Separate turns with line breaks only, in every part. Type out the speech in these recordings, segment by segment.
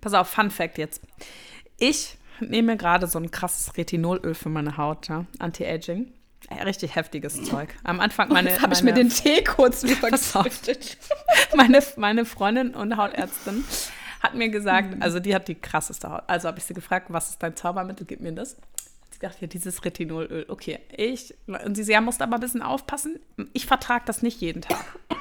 Pass auf, Fun Fact jetzt. Ich nehme gerade so ein krasses Retinolöl für meine Haut, ja? Anti-Aging. Richtig heftiges Zeug. Am Anfang meine.
Jetzt habe ich mir den Tee kurz
übergesüchtet. meine, meine Freundin und Hautärztin hat mir gesagt, also die hat die krasseste Haut. Also habe ich sie gefragt, was ist dein Zaubermittel? Gib mir das. Sie dachte, ja, dieses Retinolöl. Okay, ich. Und sie, sie musste aber ein bisschen aufpassen. Ich vertrage das nicht jeden Tag.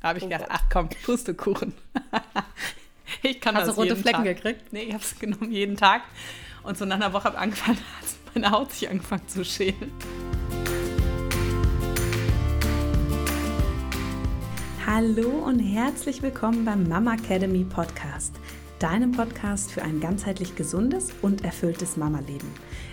Da habe ich gedacht, ach komm, Pustekuchen. ich kann
Hast
das
du rote
jeden
Flecken
Tag.
gekriegt?
Nee, ich habe es genommen jeden Tag. Und so nach einer Woche habe angefangen, hat meine Haut sich angefangen zu schälen.
Hallo und herzlich willkommen beim Mama Academy Podcast, deinem Podcast für ein ganzheitlich gesundes und erfülltes Mama-Leben.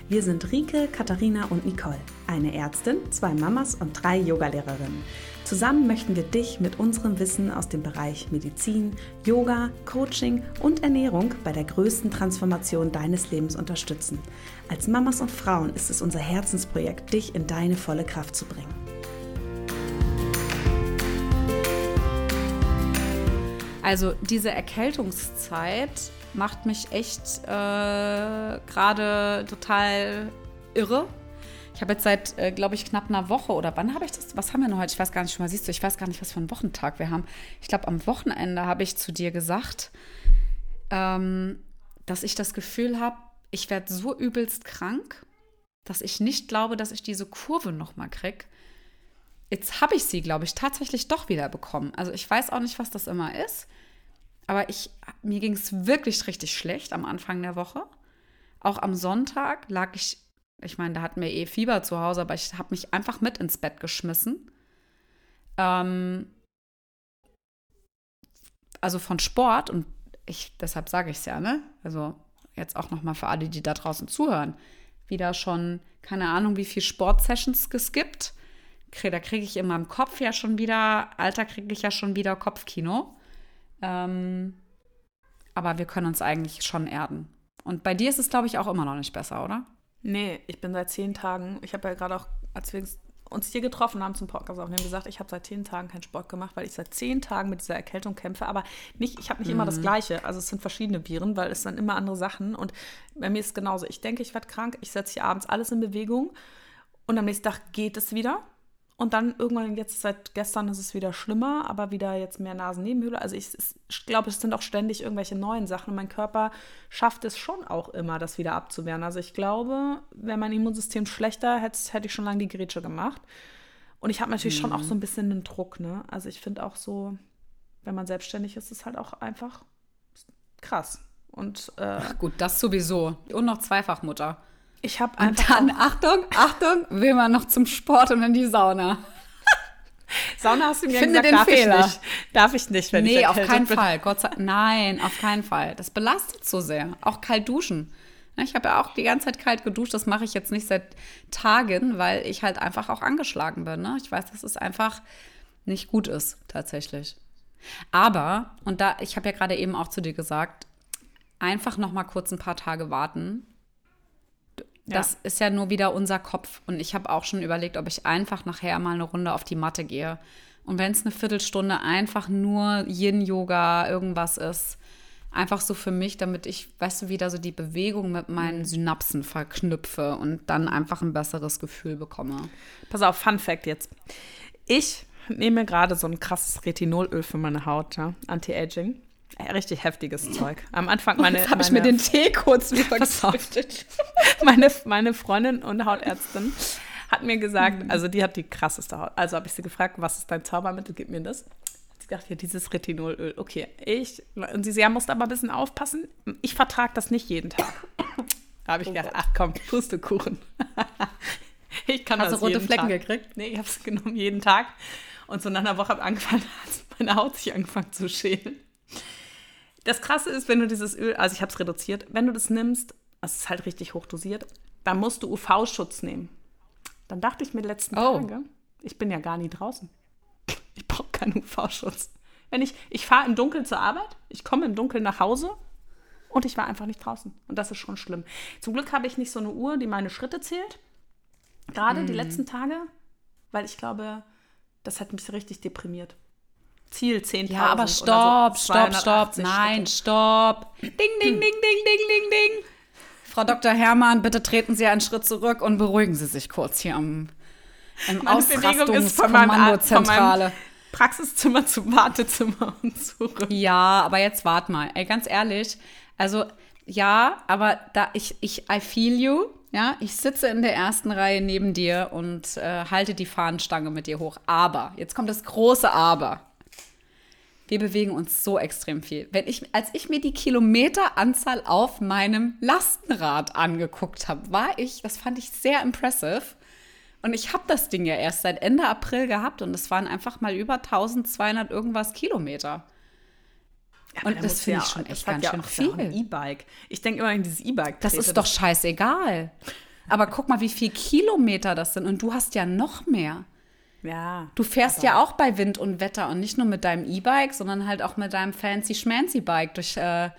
Wir sind Rike, Katharina und Nicole, eine Ärztin, zwei Mamas und drei Yogalehrerinnen. Zusammen möchten wir dich mit unserem Wissen aus dem Bereich Medizin, Yoga, Coaching und Ernährung bei der größten Transformation deines Lebens unterstützen. Als Mamas und Frauen ist es unser Herzensprojekt, dich in deine volle Kraft zu bringen.
Also diese Erkältungszeit macht mich echt äh, gerade total irre. Ich habe jetzt seit, äh, glaube ich, knapp einer Woche oder wann habe ich das? Was haben wir noch heute? Ich weiß gar nicht schon mal. Siehst du, ich weiß gar nicht, was für einen Wochentag wir haben. Ich glaube, am Wochenende habe ich zu dir gesagt, ähm, dass ich das Gefühl habe, ich werde so übelst krank, dass ich nicht glaube, dass ich diese Kurve nochmal kriege. Jetzt habe ich sie, glaube ich, tatsächlich doch wieder bekommen. Also ich weiß auch nicht, was das immer ist. Aber ich, mir ging es wirklich richtig schlecht am Anfang der Woche. Auch am Sonntag lag ich, ich meine, da hatten wir eh Fieber zu Hause, aber ich habe mich einfach mit ins Bett geschmissen. Ähm, also von Sport und ich, deshalb sage ich es ja, ne? Also jetzt auch nochmal für alle, die da draußen zuhören. Wieder schon, keine Ahnung, wie viel Sportsessions es gibt. Da kriege ich in meinem Kopf ja schon wieder, Alter, kriege ich ja schon wieder Kopfkino. Ähm, aber wir können uns eigentlich schon erden. Und bei dir ist es, glaube ich, auch immer noch nicht besser, oder?
Nee, ich bin seit zehn Tagen, ich habe ja gerade auch, als wir uns hier getroffen haben zum Podcast aufnehmen, gesagt, ich habe seit zehn Tagen keinen Sport gemacht, weil ich seit zehn Tagen mit dieser Erkältung kämpfe. Aber nicht, ich habe nicht mhm. immer das Gleiche. Also es sind verschiedene Viren, weil es sind immer andere Sachen. Und bei mir ist es genauso. Ich denke, ich werde krank, ich setze hier abends alles in Bewegung und am nächsten Tag geht es wieder. Und dann irgendwann, jetzt seit gestern ist es wieder schlimmer, aber wieder jetzt mehr Nasennebenhöhle. Also ich, ich glaube, es sind auch ständig irgendwelche neuen Sachen. Und mein Körper schafft es schon auch immer, das wieder abzuwehren. Also ich glaube, wäre mein Immunsystem schlechter, hätte, hätte ich schon lange die Grätsche gemacht. Und ich habe natürlich mhm. schon auch so ein bisschen einen Druck. Ne? Also ich finde auch so, wenn man selbstständig ist, ist es halt auch einfach krass. Und, äh,
Ach gut, das sowieso. Und noch Zweifachmutter.
Ich habe
einfach. Und dann, Achtung, Achtung, will man noch zum Sport und in die Sauna.
Sauna hast du mir
Finde
gesagt, darf
Fehler.
ich nicht. Darf ich nicht, wenn
nee,
ich
auf keinen
bin.
Fall. Gott sei Nein, auf keinen Fall. Das belastet so sehr. Auch kalt duschen. Ich habe ja auch die ganze Zeit kalt geduscht. Das mache ich jetzt nicht seit Tagen, weil ich halt einfach auch angeschlagen bin. Ne? Ich weiß, dass es einfach nicht gut ist, tatsächlich. Aber, und da, ich habe ja gerade eben auch zu dir gesagt, einfach noch mal kurz ein paar Tage warten das ja. ist ja nur wieder unser Kopf. Und ich habe auch schon überlegt, ob ich einfach nachher mal eine Runde auf die Matte gehe. Und wenn es eine Viertelstunde einfach nur Yin-Yoga irgendwas ist, einfach so für mich, damit ich, weißt du, wieder so die Bewegung mit meinen mhm. Synapsen verknüpfe und dann einfach ein besseres Gefühl bekomme.
Pass auf, Fun Fact jetzt. Ich nehme gerade so ein krasses Retinolöl für meine Haut, ja? Anti-Aging. Richtig heftiges Zeug. Am Anfang meine.
Jetzt habe ich mir den Tee kurz
übergesüchtet. Meine, meine Freundin und Hautärztin hat mir gesagt, mhm. also die hat die krasseste Haut. Also habe ich sie gefragt, was ist dein Zaubermittel? Gib mir das. Sie dachte, ja, dieses Retinolöl. Okay, ich. Und sie, ja, musste aber ein bisschen aufpassen. Ich vertrage das nicht jeden Tag. Da habe ich oh gedacht, ach komm, Pustekuchen. ich kann
Hast
das
du rote Flecken
Tag.
gekriegt?
Nee, ich habe es genommen jeden Tag. Und so nach einer Woche habe ich angefangen, hat meine Haut sich angefangen zu schälen. Das Krasse ist, wenn du dieses Öl, also ich habe es reduziert, wenn du das nimmst, es ist halt richtig hochdosiert, dann musst du UV-Schutz nehmen. Dann dachte ich mir die letzten oh. Tage, ich bin ja gar nie draußen. Ich brauche keinen UV-Schutz. Wenn ich, ich fahre im Dunkeln zur Arbeit, ich komme im Dunkeln nach Hause und ich war einfach nicht draußen. Und das ist schon schlimm. Zum Glück habe ich nicht so eine Uhr, die meine Schritte zählt. Gerade mm. die letzten Tage, weil ich glaube, das hat mich richtig deprimiert. Ziel 10.000.
Ja, aber stopp,
so
stopp, stopp.
280
Nein, stopp. Ding, ding, ding, ding, ding, ding, ding. Frau Dr. Herrmann, bitte treten Sie einen Schritt zurück und beruhigen Sie sich kurz hier am, im Ausrastungskommandozentrale.
Praxiszimmer zum Wartezimmer und zurück.
Ja, aber jetzt wart mal. Ey, ganz ehrlich, also ja, aber da ich, ich, I feel you. Ja, ich sitze in der ersten Reihe neben dir und äh, halte die Fahnenstange mit dir hoch. Aber, jetzt kommt das große Aber. Wir bewegen uns so extrem viel. Wenn ich, als ich mir die Kilometeranzahl auf meinem Lastenrad angeguckt habe, war ich, das fand ich sehr impressive. Und ich habe das Ding ja erst seit Ende April gehabt und es waren einfach mal über 1200 irgendwas Kilometer.
Aber
Und
da
das finde
ja
ich schon echt ganz
ja
schön
ja auch ein
viel.
E-Bike. Ich denke immer in dieses E-Bike.
Das ist doch scheißegal. Aber guck mal, wie viel Kilometer das sind. Und du hast ja noch mehr.
Ja.
Du fährst ja auch bei Wind und Wetter und nicht nur mit deinem E-Bike, sondern halt auch mit deinem fancy schmancy Bike durch, äh,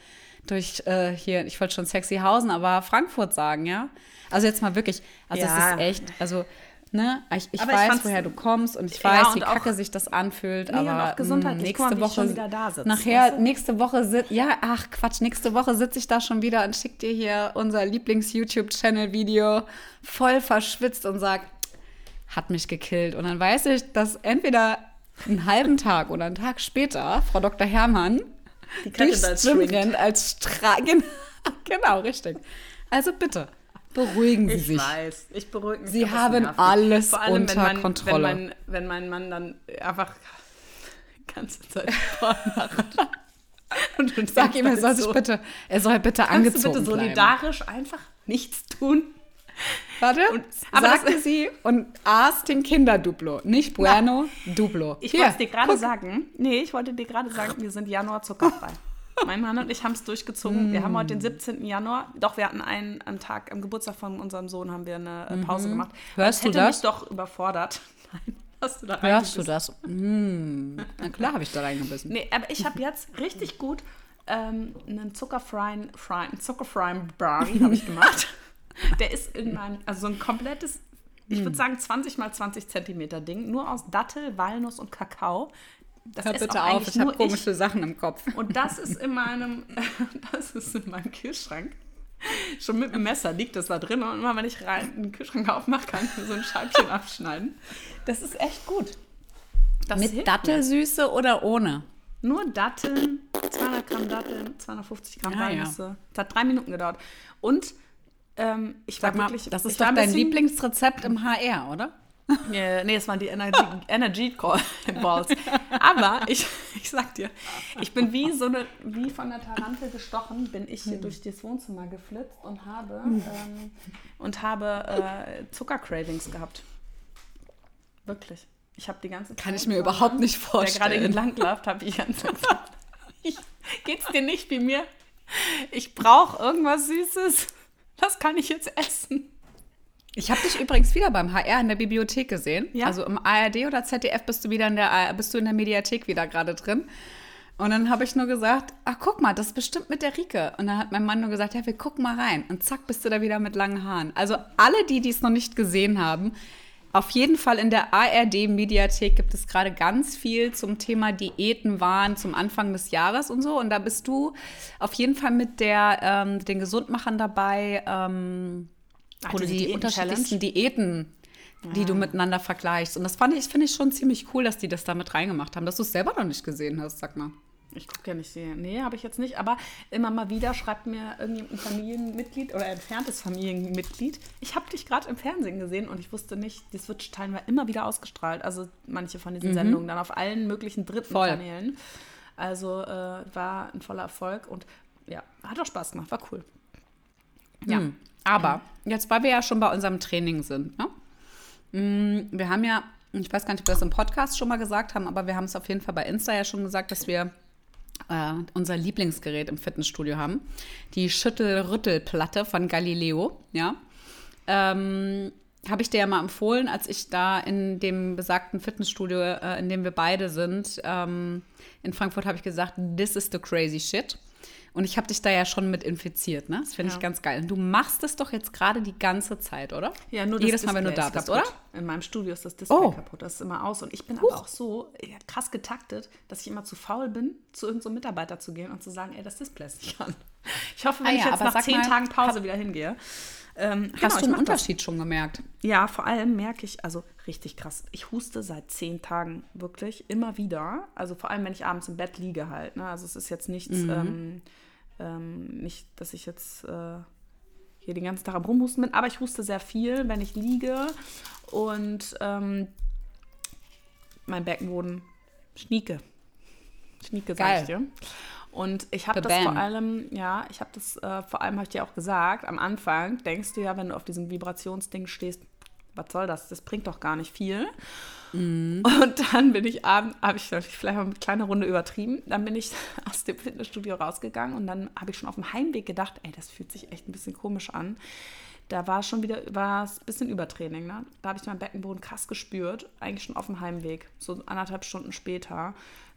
durch äh, hier, ich wollte schon Sexyhausen, aber Frankfurt sagen, ja? Also jetzt mal wirklich, also
Ja.
das ist echt, also, ne, ich, ich
ich
weiß,
fand's-
woher du kommst und ich
Ja,
weiß,
und
wie kacke sich das anfühlt,
Nee,
aber
auch gesundheitlich.
mh,
mal,
nächste
ich
Woche,
wieder da sitz,
nachher,
weißt du?
nächste Woche, sit, ja, ach Quatsch, nächste Woche sitze ich da schon wieder und schick dir hier unser Lieblings-YouTube-Channel-Video voll verschwitzt und sag, hat mich gekillt. Und dann weiß ich, dass entweder einen halben Tag oder einen Tag später Frau Dr. Herrmann
Die Kette schwingt.
rennt als Stra genau, richtig. Also bitte, beruhigen Sie
Ich
sich.
weiß, ich beruhige mich.
Sie haben alles
Vor allem,
unter
wenn mein,
Kontrolle.
Wenn mein, wenn mein Mann dann einfach die ganze Zeit Sport macht. Und
Sag ihm, er soll sich
so,
bitte, er soll bitte
Kannst du
angezogen
bitte
bleiben.
solidarisch einfach nichts tun?
Warte,
Und- aber
sagte
das-
sie und aß den Kinderduplo. Nicht Bueno, Duplo.
Ich wollte dir gerade sagen. Nee, ich wollte dir gerade sagen, wir sind Januar zuckerfrei. mein Mann und ich haben es durchgezogen. Wir haben heute den 17. Januar. Doch, wir hatten einen, einen Tag am Geburtstag von unserem Sohn haben wir eine äh, Pause gemacht.
Mhm. Hörst
das
du
hätte
das?
mich doch überfordert. Nein, hast du da
Hörst du das? Mm, na klar habe ich da reingebissen.
Nee, aber ich habe jetzt richtig gut ähm, einen zuckerfreien, freien, zuckerfreien Brownie habe ich gemacht. Der ist in meinem, also so ein komplettes, ich
Hm.
würde sagen 20 mal 20 Zentimeter Ding, nur aus Dattel, Walnuss und Kakao. Das
Hör bitte auf, ich habe komische Sachen im Kopf.
Und das ist in meinem, das ist in meinem Kühlschrank. Schon mit dem Messer liegt das da drin und immer wenn ich rein den Kühlschrank aufmache, kann ich mir so ein Scheibchen abschneiden. Das ist echt gut. Das
Mit
mir.
Dattelsüße oder ohne?
Nur Datteln, 200 Gramm Datteln, 250 Gramm
Ah, ja.
Walnüsse. Das hat drei Minuten gedauert. Und ähm, ich war
Sag mal,
wirklich.
das ist
war
doch
ein
dein Lieblingsrezept im HR, oder?
Äh, nee, es waren die Energy, Energy Call Balls. Aber ich, ich sag dir, ich bin wie so eine, wie von der Tarantel gestochen, bin ich
Hm.
hier durch das Wohnzimmer geflitzt und habe, ähm, und habe äh, Zuckercravings gehabt. Wirklich. Ich habe die ganze Zeit.
Kann ich mir überhaupt nicht
Der
vorstellen.
gerade entlang läuft, habe ich ganz gesagt. Ich, geht's dir nicht wie mir? Ich brauche irgendwas Süßes. Das kann ich jetzt essen.
Ich habe dich übrigens wieder beim HR in der Bibliothek gesehen.
Ja.
Also im ARD oder ZDF bist du wieder in der bist du in der Mediathek wieder gerade drin. Und dann habe ich nur gesagt, ach guck mal, das ist bestimmt mit der Rike. Und dann hat mein Mann nur gesagt, ja, wir gucken mal rein. Und zack, bist du da wieder mit langen Haaren. Also alle, die dies noch nicht gesehen haben, auf jeden Fall in der ARD-Mediathek gibt es gerade ganz viel zum Thema Diäten waren zum Anfang des Jahres und so. Und da bist du auf jeden Fall mit der, ähm, den Gesundmachern dabei, ähm,
Ach,
wo du die unterschiedlichsten Diäten, die du miteinander vergleichst. Und das fand ich, finde ich schon ziemlich cool, dass die das da mit reingemacht haben, dass du es selber noch nicht gesehen hast, sag mal.
Ich gucke ja nicht sehr. Nee, habe ich jetzt nicht. Aber immer mal wieder schreibt mir irgendein Familienmitglied oder entferntes Familienmitglied, ich habe dich gerade im Fernsehen gesehen und ich wusste nicht, das wird teilweise immer wieder ausgestrahlt. Also manche von diesen Sendungen dann auf allen möglichen dritten
Voll.
Kanälen. Also äh, war ein voller Erfolg und ja, hat auch Spaß gemacht, war cool. Ja.
Hm. Aber jetzt, weil wir ja schon bei unserem Training sind, ne? Mm, Wir haben ja, ich weiß gar nicht, ob wir das im Podcast schon mal gesagt haben, aber wir haben es auf jeden Fall bei Insta ja schon gesagt, dass wir äh, unser Lieblingsgerät im Fitnessstudio haben. Die Schüttel-Rüttel-Platte von Galileo, ja. Ähm, habe ich dir ja mal empfohlen, als ich da in dem besagten Fitnessstudio, äh, in dem wir beide sind, ähm, in Frankfurt, habe ich gesagt, this is the crazy shit. Und ich habe dich da ja schon mit infiziert, ne? Das finde
Ja.
ich ganz geil. Und du machst es doch jetzt gerade die ganze Zeit, oder?
Ja, nur
Jedes
das
Mal, wenn du da
ist
bist, oder?
kaputt. In meinem Studio ist das Display
Oh.
kaputt. Das ist immer aus. Und ich bin aber auch so ja, krass getaktet, dass ich immer zu faul bin, zu irgendeinem Mitarbeiter zu gehen und zu sagen, ey, das Display ist nicht an. Ich hoffe, wenn
Ah
ich
ja,
jetzt
aber
nach zehn
mal,
Tagen Pause wieder hingehe. Ähm, genau,
Hast
ich
du einen
mach das.
Unterschied schon gemerkt?
Ja, vor allem merke ich, also richtig krass, ich huste seit zehn Tagen wirklich immer wieder. Also vor allem, wenn ich abends im Bett liege halt. Ne? Also es ist jetzt nichts, ähm, ähm, nicht, dass ich jetzt äh, hier den ganzen Tag am Rumhusten bin, aber ich huste sehr viel, wenn ich liege und ähm, mein Beckenboden schnieke. Schnieke, sag ich dir. Und ich habe das vor allem, ja, ich habe das äh, vor allem, habe ich dir auch gesagt, am Anfang denkst du ja, wenn du auf diesem Vibrationsding stehst, was soll das? Das bringt doch gar nicht viel.
Mhm.
Und dann bin ich abends, habe ich vielleicht mal eine kleine Runde übertrieben, dann bin ich aus dem Fitnessstudio rausgegangen und dann habe ich schon auf dem Heimweg gedacht, ey, das fühlt sich echt ein bisschen komisch an. Da war schon wieder, war es ein bisschen Übertraining, ne? Da habe ich meinen Beckenboden krass gespürt, eigentlich schon auf dem Heimweg, so anderthalb Stunden später.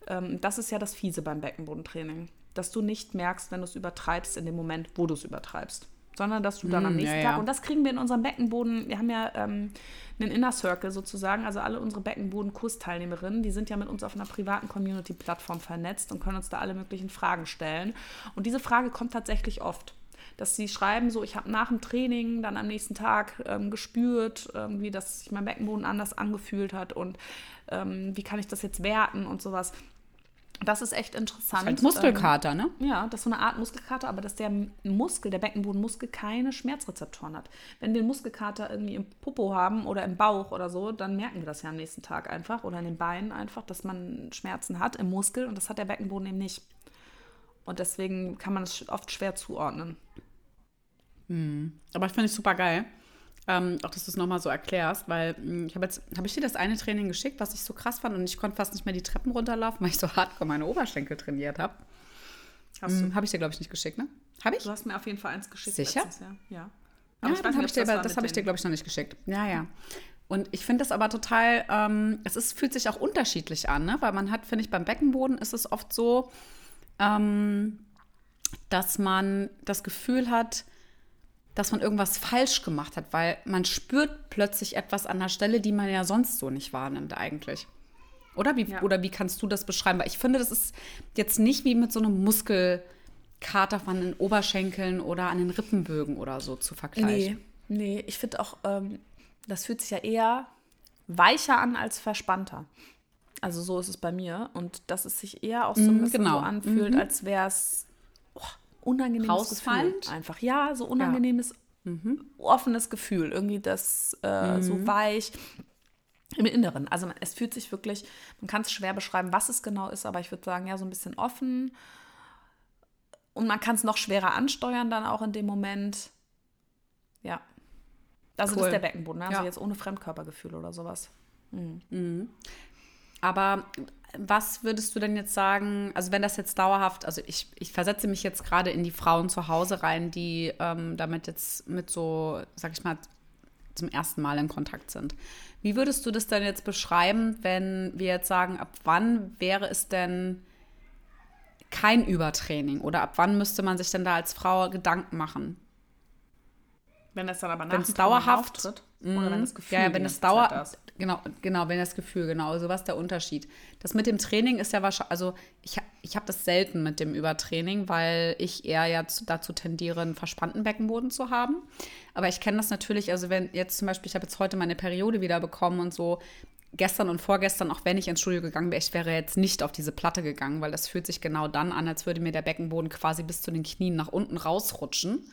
Ähm, das ist ja das Fiese beim Beckenbodentraining, dass du nicht merkst, wenn du es übertreibst in dem Moment, wo du es übertreibst, sondern dass du dann am
Mm,
nächsten
ja,
Tag,
ja.
und das kriegen wir in unserem Beckenboden, wir haben ja ähm, einen Inner Circle sozusagen, also alle unsere Beckenboden-Kursteilnehmerinnen, die sind ja mit uns auf einer privaten Community-Plattform vernetzt und können uns da alle möglichen Fragen stellen. Und diese Frage kommt tatsächlich oft dass sie schreiben, so ich habe nach dem Training dann am nächsten Tag ähm, gespürt, irgendwie, dass sich mein Beckenboden anders angefühlt hat und ähm, wie kann ich das jetzt werten und sowas. Das ist echt interessant.
Halt Muskelkater, ne?
Ähm, ja, das ist so eine Art Muskelkater, aber dass der Muskel, der Beckenbodenmuskel, keine Schmerzrezeptoren hat. Wenn wir einen Muskelkater irgendwie im Popo haben oder im Bauch oder so, dann merken wir das ja am nächsten Tag einfach oder in den Beinen einfach, dass man Schmerzen hat im Muskel und das hat der Beckenboden eben nicht. Und deswegen kann man es oft schwer zuordnen.
Aber ich finde es super geil. Ähm, auch, dass du es nochmal so erklärst, weil mh, ich habe jetzt, habe ich dir das eine Training geschickt, was ich so krass fand und ich konnte fast nicht mehr die Treppen runterlaufen, weil ich so hardcore meine Oberschenkel trainiert habe.
Hast du?
Habe ich dir, glaube ich, nicht geschickt, ne? Habe ich?
Du hast mir auf jeden Fall eins geschickt.
Sicher?
letztes Jahr. Ja.
Ja,
Aber
das
ich weiß
habe ich dir,
das
das habe ich dir, glaube ich, noch nicht geschickt. Ja, ja. Und ich finde das aber total, ähm, es ist, fühlt sich auch unterschiedlich an, ne? weil man hat, finde ich, beim Beckenboden ist es oft so, ähm, dass man das Gefühl hat, dass man irgendwas falsch gemacht hat, weil man spürt plötzlich etwas an der Stelle, die man ja sonst so nicht wahrnimmt eigentlich. Oder wie,
Ja.
oder wie kannst du das beschreiben? Weil ich finde, das ist jetzt nicht wie mit so einem Muskelkater von den Oberschenkeln oder an den Rippenbögen oder so zu vergleichen.
Nee, nee, ich finde auch, ähm, das fühlt sich ja eher weicher an als verspannter. Also so ist es bei mir. Und dass es sich eher auch so ein
Mm,
bisschen
genau.
so anfühlt, als wäre es unangenehmes
Rausfallend?
Gefühl. Einfach, ja, so unangenehmes, offenes Gefühl. Irgendwie das äh, so weich im Inneren. Also man, es fühlt sich wirklich, man kann es schwer beschreiben, was es genau ist, aber ich würde sagen, ja, so ein bisschen offen. Und man kann es noch schwerer ansteuern dann auch in dem Moment. Ja. Also das
Cool.
ist der Beckenboden, ne? also
Ja.
jetzt ohne Fremdkörpergefühl oder sowas.
Aber was würdest du denn jetzt sagen, also wenn das jetzt dauerhaft, also ich, ich versetze mich jetzt gerade in die Frauen zu Hause rein, die ähm, damit jetzt mit so, sag ich mal, zum ersten Mal in Kontakt sind. Wie würdest du das denn jetzt beschreiben, wenn wir jetzt sagen, ab wann wäre es denn kein Übertraining oder ab wann müsste man sich denn da als Frau Gedanken machen?
Wenn das dann aber nach
Wenn es
dem Training
dauerhaft
auftritt, oder wenn das Gefühl
ja, ja, wenn es dauert,
Zeit da ist.
Genau, genau, wenn das Gefühl, genau, so was der Unterschied. Das mit dem Training ist ja wahrscheinlich, also ich, ich habe das selten mit dem Übertraining, weil ich eher ja zu, dazu tendiere, einen verspannten Beckenboden zu haben. Aber ich kenne das natürlich, also wenn jetzt zum Beispiel, ich habe jetzt heute meine Periode wieder bekommen und so, gestern und vorgestern, auch wenn ich ins Studio gegangen wäre, ich wäre jetzt nicht auf diese Platte gegangen, weil das fühlt sich genau dann an, als würde mir der Beckenboden quasi bis zu den Knien nach unten rausrutschen.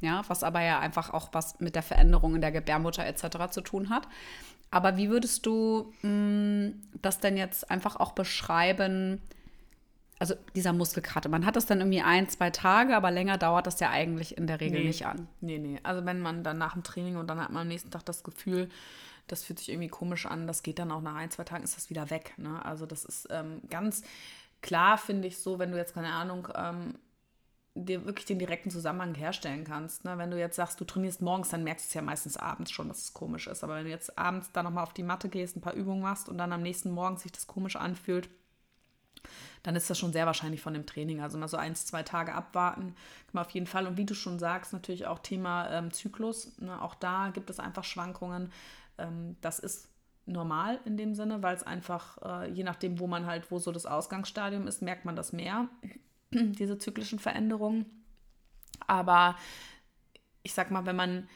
Ja, was aber ja einfach auch was mit der Veränderung in der Gebärmutter etc. zu tun hat. Aber wie würdest du mh, das denn jetzt einfach auch beschreiben? Also dieser Muskelkater, man hat das dann irgendwie ein, zwei Tage, aber länger dauert das ja eigentlich in der Regel
Nee.
nicht an.
Nee, nee. Also wenn man dann nach dem Training und dann hat man am nächsten Tag das Gefühl, das fühlt sich irgendwie komisch an, das geht dann auch nach ein, zwei Tagen, ist das wieder weg. Ne? Also das ist ähm, ganz klar, finde ich so, wenn du jetzt, keine Ahnung, ähm, dir wirklich den direkten Zusammenhang herstellen kannst. Ne? Wenn du jetzt sagst, du trainierst morgens, dann merkst du es ja meistens abends schon, dass es komisch ist. Aber wenn du jetzt abends dann nochmal auf die Matte gehst, ein paar Übungen machst und dann am nächsten Morgen sich das komisch anfühlt, dann ist das schon sehr wahrscheinlich von dem Training. Also mal so eins, zwei Tage abwarten, kann man auf jeden Fall. Und wie du schon sagst, natürlich auch Thema ähm, Zyklus. Ne? Auch da gibt es einfach Schwankungen. Ähm, das ist normal in dem Sinne, weil es einfach, äh, je nachdem, wo man halt, wo so das Ausgangsstadium ist, merkt man das mehr, diese zyklischen Veränderungen. Aber ich sag mal, wenn man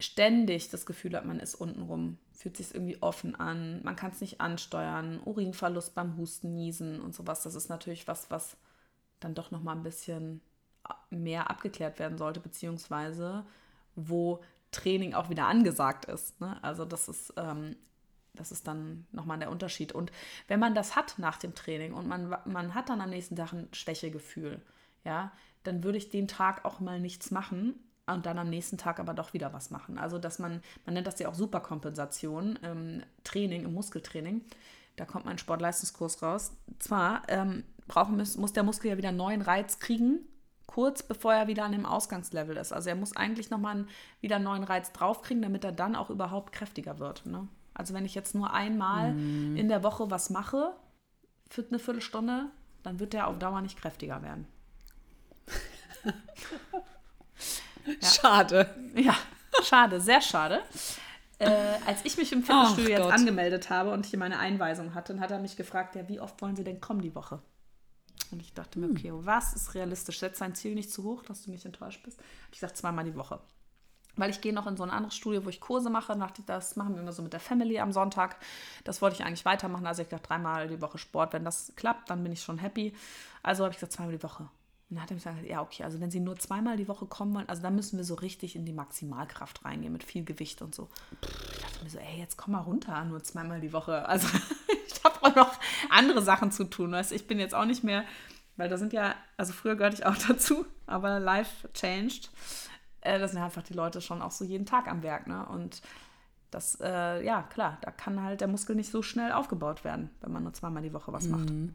ständig das Gefühl hat, man ist untenrum, fühlt sich irgendwie offen an, man kann es nicht ansteuern, Urinverlust beim Husten, Niesen und sowas, das ist natürlich was, was dann doch nochmal ein bisschen mehr abgeklärt werden sollte, beziehungsweise wo Training auch wieder angesagt ist. Ne? Also das ist, ähm, das ist dann nochmal der Unterschied. Und wenn man das hat nach dem Training und man, man hat dann am nächsten Tag ein Schwächegefühl, ja, dann würde ich den Tag auch mal nichts machen und dann am nächsten Tag aber doch wieder was machen. Also dass man, man nennt das ja auch Superkompensation im Training, im Muskeltraining. Da kommt mein Sportleistungskurs raus. Zwar ähm, brauchen, muss, muss der Muskel ja wieder einen neuen Reiz kriegen, kurz bevor er wieder an dem Ausgangslevel ist. Also er muss eigentlich nochmal wieder einen neuen Reiz draufkriegen, damit er dann auch überhaupt kräftiger wird. Ne? Also wenn ich jetzt nur einmal mm. in der Woche was mache für eine Viertelstunde, dann wird er auf Dauer nicht kräftiger werden.
Ja. Schade.
Ja, schade, sehr schade. Äh, als ich mich im Fitnessstudio jetzt angemeldet habe und hier meine Einweisung hatte, dann hat er mich gefragt, ja, wie oft wollen Sie denn kommen die Woche? Und ich dachte mir, hm. okay, was ist realistisch? Setz dein Ziel nicht zu hoch, dass du nicht enttäuscht bist. Ich sage zweimal die Woche. Weil ich gehe noch in so ein anderes Studio, wo ich Kurse mache. Das machen wir immer so mit der Family am Sonntag. Das wollte ich eigentlich weitermachen. Also ich dachte dreimal die Woche Sport. Wenn das klappt, dann bin ich schon happy. Also habe ich gesagt, zweimal die Woche. Und dann hat er mir gesagt, ja, okay, also wenn Sie nur zweimal die Woche kommen wollen, also dann müssen wir so richtig in die Maximalkraft reingehen mit viel Gewicht und so. Ich dachte mir so, ey, jetzt komm mal runter, nur zweimal die Woche. Also ich habe auch noch andere Sachen zu tun. Weißt? Ich bin jetzt auch nicht mehr, weil da sind ja, also früher gehörte ich auch dazu, aber life changed. Äh, da sind einfach die Leute schon auch so jeden Tag am Werk, ne? Und das, äh, ja, klar, da kann halt der Muskel nicht so schnell aufgebaut werden, wenn man nur zweimal die Woche was macht. Mhm.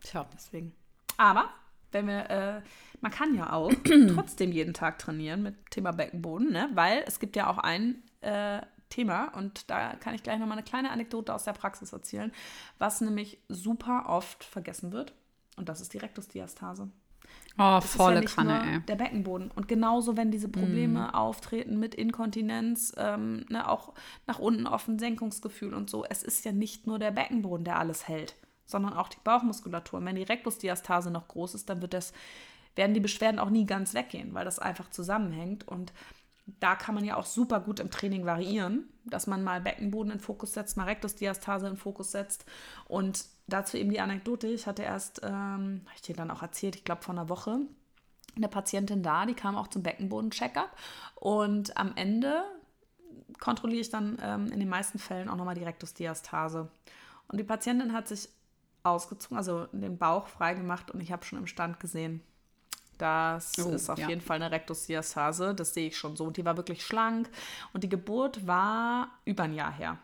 Tja, deswegen. Aber wenn wir, äh, man kann ja auch trotzdem jeden Tag trainieren mit Thema Beckenboden, ne? weil es gibt ja auch ein äh, Thema und da kann ich gleich nochmal eine kleine Anekdote aus der Praxis erzählen, was nämlich super oft vergessen wird und das ist die Rektusdiastase.
Oh, das volle ist ja Kanne, ey.
Der Beckenboden. Und genauso, wenn diese Probleme mm. auftreten mit Inkontinenz, ähm, ne, auch nach unten offen, Senkungsgefühl und so, es ist ja nicht nur der Beckenboden, der alles hält sondern auch die Bauchmuskulatur. Und wenn die Rektusdiastase noch groß ist, dann wird das, werden die Beschwerden auch nie ganz weggehen, weil das einfach zusammenhängt. Und da kann man ja auch super gut im Training variieren, dass man mal Beckenboden in Fokus setzt, mal Rektusdiastase in Fokus setzt. Und dazu eben die Anekdote, ich hatte erst, ähm, habe ich dir dann auch erzählt, ich glaube vor einer Woche, eine Patientin da, die kam auch zum Beckenboden-Checkup. Und am Ende kontrolliere ich dann ähm, in den meisten Fällen auch nochmal die Rektusdiastase. Und die Patientin hat sich ausgezogen, also den Bauch freigemacht und ich habe schon im Stand gesehen, das oh, ist auf ja. jeden Fall eine Rektusdiastase, das sehe ich schon so. Und die war wirklich schlank und die Geburt war über ein Jahr her.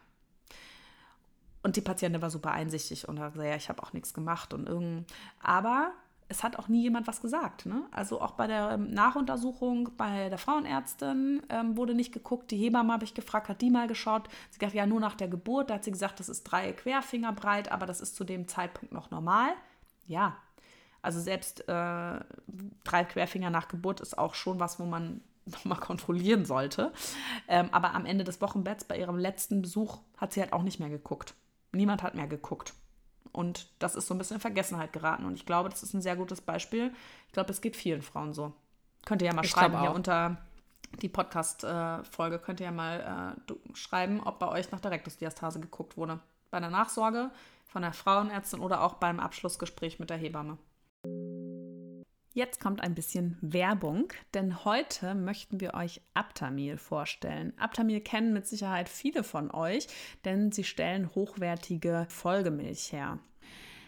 Und die Patientin war super einsichtig und hat gesagt, ja, ich habe auch nichts gemacht und irgend. Aber es hat auch nie jemand was gesagt. Ne? Also auch bei der ähm, Nachuntersuchung bei der Frauenärztin ähm, wurde nicht geguckt. Die Hebamme habe ich gefragt, hat die mal geschaut. Sie gesagt, ja, nur nach der Geburt. Da hat sie gesagt, das ist drei Querfinger breit, aber das ist zu dem Zeitpunkt noch normal. Ja, also selbst äh, drei Querfinger nach Geburt ist auch schon was, wo man nochmal kontrollieren sollte. Ähm, aber am Ende des Wochenbetts, bei ihrem letzten Besuch, hat sie halt auch nicht mehr geguckt. Niemand hat mehr geguckt. Und das ist so ein bisschen in Vergessenheit geraten. Und ich glaube, das ist ein sehr gutes Beispiel. Ich glaube, es geht vielen Frauen so. Könnt ihr ja mal ich schreiben hier unter die Podcast-Folge, könnt ihr ja mal äh, schreiben, ob bei euch nach der Rektusdiastase geguckt wurde. Bei der Nachsorge von der Frauenärztin oder auch beim Abschlussgespräch mit der Hebamme. Jetzt kommt ein bisschen Werbung, denn heute möchten wir euch Aptamil vorstellen. Aptamil kennen mit Sicherheit viele von euch, denn sie stellen hochwertige Folgemilch her.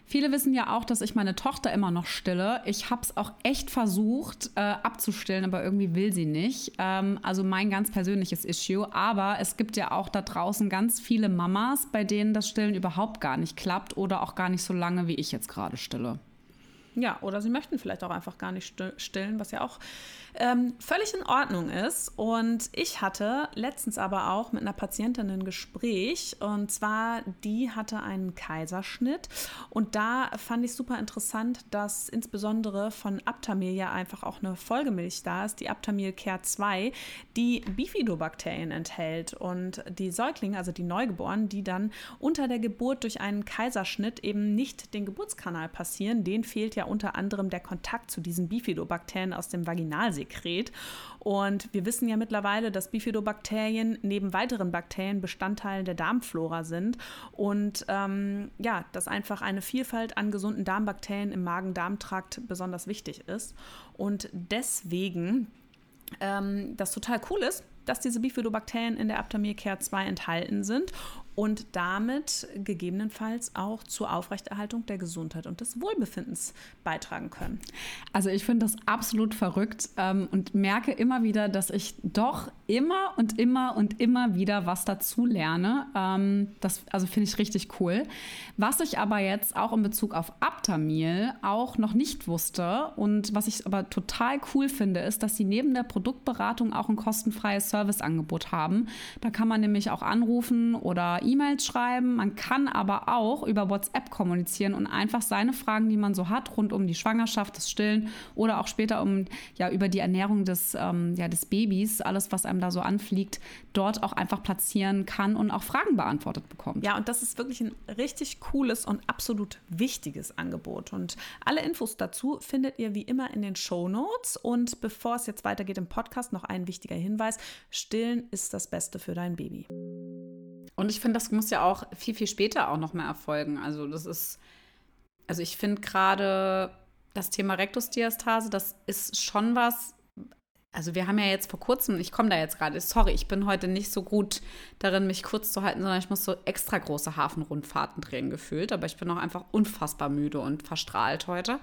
Viele wissen ja auch, dass ich meine Tochter immer noch stille. Ich habe es auch echt versucht äh, abzustillen, aber irgendwie will sie nicht. Ähm, also mein ganz persönliches Issue. Aber es gibt ja auch da draußen ganz viele Mamas, bei denen das Stillen überhaupt gar nicht klappt oder auch gar nicht so lange, wie ich jetzt gerade stille.
Ja, oder sie möchten vielleicht auch einfach gar nicht stillen, was ja auch ähm, völlig in Ordnung ist. Und ich hatte letztens aber auch mit einer Patientin ein Gespräch. Und zwar, die hatte einen Kaiserschnitt. Und da fand ich super interessant, dass insbesondere von Aptamil ja einfach auch eine Folgemilch da ist, die Aptamil Care 2, die Bifidobakterien enthält. Und die Säuglinge, also die Neugeborenen, die dann unter der Geburt durch einen Kaiserschnitt eben nicht den Geburtskanal passieren, denen fehlt ja unter anderem der Kontakt zu diesen Bifidobakterien aus dem Vaginalsee. Sekret. Und wir wissen ja mittlerweile, dass Bifidobakterien neben weiteren Bakterien Bestandteil der Darmflora sind und ähm, ja, dass einfach eine Vielfalt an gesunden Darmbakterien im Magen-Darm-Trakt besonders wichtig ist. Und deswegen ähm, das total cool ist, dass diese Bifidobakterien in der Aptamir Care 2 enthalten sind und damit gegebenenfalls auch zur Aufrechterhaltung der Gesundheit und des Wohlbefindens beitragen können.
Also ich finde das absolut verrückt ähm, und merke immer wieder, dass ich doch immer und immer und immer wieder was dazu lerne. Ähm, das also finde ich richtig cool. Was ich aber jetzt auch in Bezug auf Aptamil auch noch nicht wusste und was ich aber total cool finde, ist, dass sie neben der Produktberatung auch ein kostenfreies Serviceangebot haben. Da kann man nämlich auch anrufen oder E-Mails schreiben. Man kann aber auch über WhatsApp kommunizieren und einfach seine Fragen, die man so hat, rund um die Schwangerschaft, das Stillen oder auch später um ja über die Ernährung des, ähm, ja, des Babys, alles, was einem da so anfliegt, dort auch einfach platzieren kann und auch Fragen beantwortet bekommt.
Ja, und das ist wirklich ein richtig cooles und absolut wichtiges Angebot. Und alle Infos dazu findet ihr wie immer in den Show Notes. Und bevor es jetzt weitergeht im Podcast, noch ein wichtiger Hinweis: Stillen ist das Beste für dein Baby.
Und ich finde, das muss ja auch viel, viel später auch noch mehr erfolgen. Also das ist, also ich finde gerade das Thema Rektusdiastase, das ist schon was, also wir haben ja jetzt vor kurzem, ich komme da jetzt gerade, sorry, ich bin heute nicht so gut darin, mich kurz zu halten, sondern ich muss so extra große Hafenrundfahrten drehen gefühlt, aber ich bin auch einfach unfassbar müde und verstrahlt heute.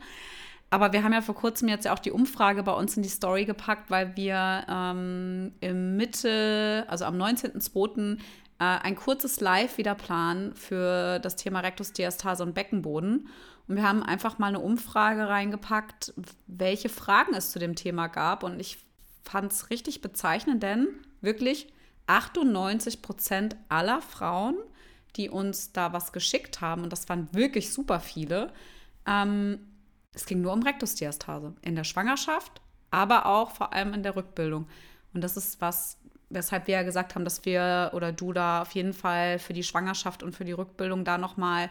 Aber wir haben ja vor kurzem jetzt ja auch die Umfrage bei uns in die Story gepackt, weil wir ähm, im Mitte, also am 19.02 äh, ein kurzes Live wieder planen für das Thema Rektusdiastase und Beckenboden. Und wir haben einfach mal eine Umfrage reingepackt, welche Fragen es zu dem Thema gab. Und ich fand es richtig bezeichnend, denn wirklich 98 Prozent aller Frauen, die uns da was geschickt haben, und das waren wirklich super viele, ähm, es ging nur um Rektusdiastase in der Schwangerschaft, aber auch vor allem in der Rückbildung. Und das ist was, weshalb wir ja gesagt haben, dass wir oder du da auf jeden Fall für die Schwangerschaft und für die Rückbildung da nochmal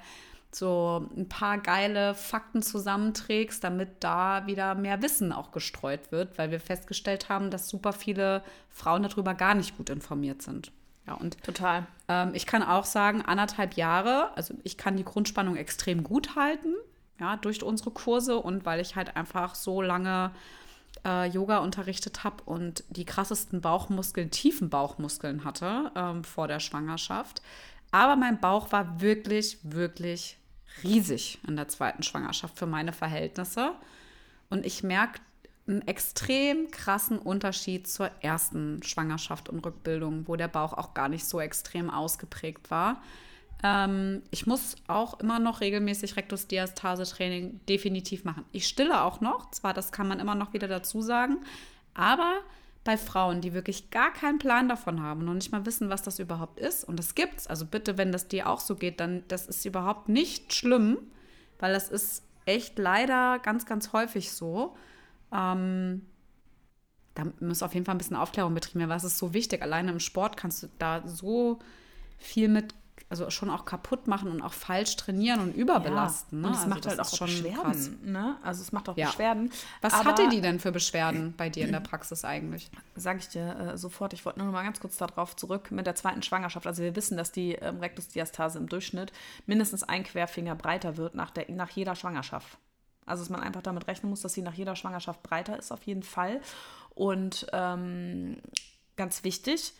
so ein paar geile Fakten zusammenträgst, damit da wieder mehr Wissen auch gestreut wird, weil wir festgestellt haben, dass super viele Frauen darüber gar nicht gut informiert sind.
Ja, und total.
Ähm, ich kann auch sagen, anderthalb Jahre, also ich kann die Grundspannung extrem gut halten, ja, durch unsere Kurse und weil ich halt einfach so lange äh, Yoga unterrichtet habe und die krassesten Bauchmuskeln, tiefen Bauchmuskeln hatte ähm, vor der Schwangerschaft. Aber mein Bauch war wirklich, wirklich riesig in der zweiten Schwangerschaft für meine Verhältnisse. Und ich merke einen extrem krassen Unterschied zur ersten Schwangerschaft und Rückbildung, wo der Bauch auch gar nicht so extrem ausgeprägt war. Ähm, ich muss auch immer noch regelmäßig Rektusdiastase-Training definitiv machen. Ich stille auch noch, zwar das kann man immer noch wieder dazu sagen, aber bei Frauen, die wirklich gar keinen Plan davon haben und nicht mal wissen, was das überhaupt ist, und das gibt's, also bitte, wenn das dir auch so geht, dann das ist überhaupt nicht schlimm, weil das ist echt leider ganz, ganz häufig so. Ähm, da muss auf jeden Fall ein bisschen Aufklärung betrieben werden, was ist so wichtig. Alleine im Sport kannst du da so viel mit also schon auch kaputt machen und auch falsch trainieren und überbelasten.
Ja, ne? Und es also macht halt auch schon Beschwerden. Ne? Also es macht auch ja. Beschwerden.
Was aber, hatte die denn für Beschwerden bei dir in der Praxis eigentlich?
Sage ich dir äh, sofort. Ich wollte nur noch mal ganz kurz darauf zurück mit der zweiten Schwangerschaft. Also wir wissen, dass die ähm, Rektusdiastase im Durchschnitt mindestens ein Querfinger breiter wird nach, der, nach jeder Schwangerschaft. Also dass man einfach damit rechnen muss, dass sie nach jeder Schwangerschaft breiter ist auf jeden Fall. Und ähm, ganz wichtig,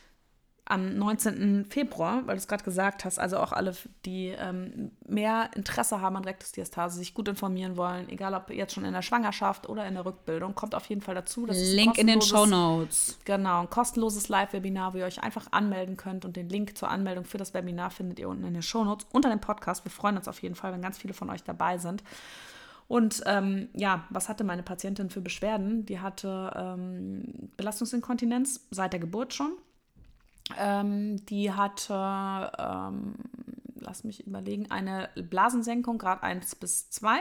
am 19. Februar, weil du es gerade gesagt hast, also auch alle, die ähm, mehr Interesse haben an Rektusdiastase, sich gut informieren wollen, egal ob jetzt schon in der Schwangerschaft oder in der Rückbildung, kommt auf jeden Fall dazu.
Link in den Show Notes.
Genau, ein kostenloses Live-Webinar, wo ihr euch einfach anmelden könnt und den Link zur Anmeldung für das Webinar findet ihr unten in den Show Notes unter dem Podcast. Wir freuen uns auf jeden Fall, wenn ganz viele von euch dabei sind. Und ähm, ja, was hatte meine Patientin für Beschwerden? Die hatte ähm, Belastungsinkontinenz seit der Geburt schon. Ähm, die hatte, ähm, lass mich überlegen, eine Blasensenkung, Grad 1 bis 2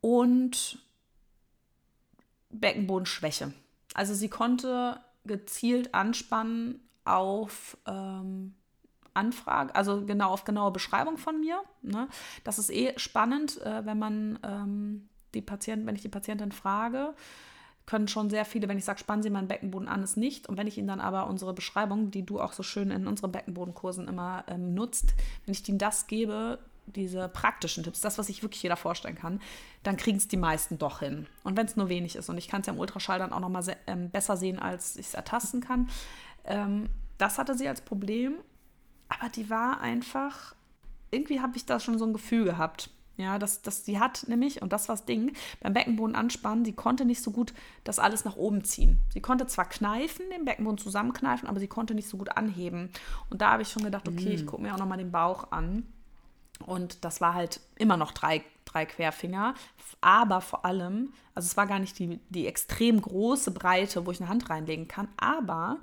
und Beckenbodenschwäche. Also sie konnte gezielt anspannen auf ähm, Anfrage, also genau auf genaue Beschreibung von mir. Ne? Das ist eh spannend, äh, wenn man ähm, die Patienten, wenn ich die Patientin frage, können schon sehr viele, wenn ich sage, spannen Sie meinen Beckenboden an, ist nicht. Und wenn ich Ihnen dann aber unsere Beschreibung, die du auch so schön in unseren Beckenbodenkursen immer ähm, nutzt, wenn ich Ihnen das gebe, diese praktischen Tipps, das, was sich wirklich jeder vorstellen kann, dann kriegen es die meisten doch hin. Und wenn es nur wenig ist, und ich kann es ja im Ultraschall dann auch noch mal ähm, besser sehen, als ich es ertasten kann, ähm, das hatte sie als Problem, aber die war einfach, irgendwie habe ich da schon so ein Gefühl gehabt. Ja, dass, dass sie hat nämlich, und das war das Ding, beim Beckenboden anspannen, sie konnte nicht so gut das alles nach oben ziehen. Sie konnte zwar kneifen, den Beckenboden zusammenkneifen, aber sie konnte nicht so gut anheben. Und da habe ich schon gedacht, okay, mm. ich gucke mir auch nochmal den Bauch an. Und das war halt immer noch drei, drei Querfinger. Aber vor allem, also es war gar nicht die, die extrem große Breite, wo ich eine Hand reinlegen kann, aber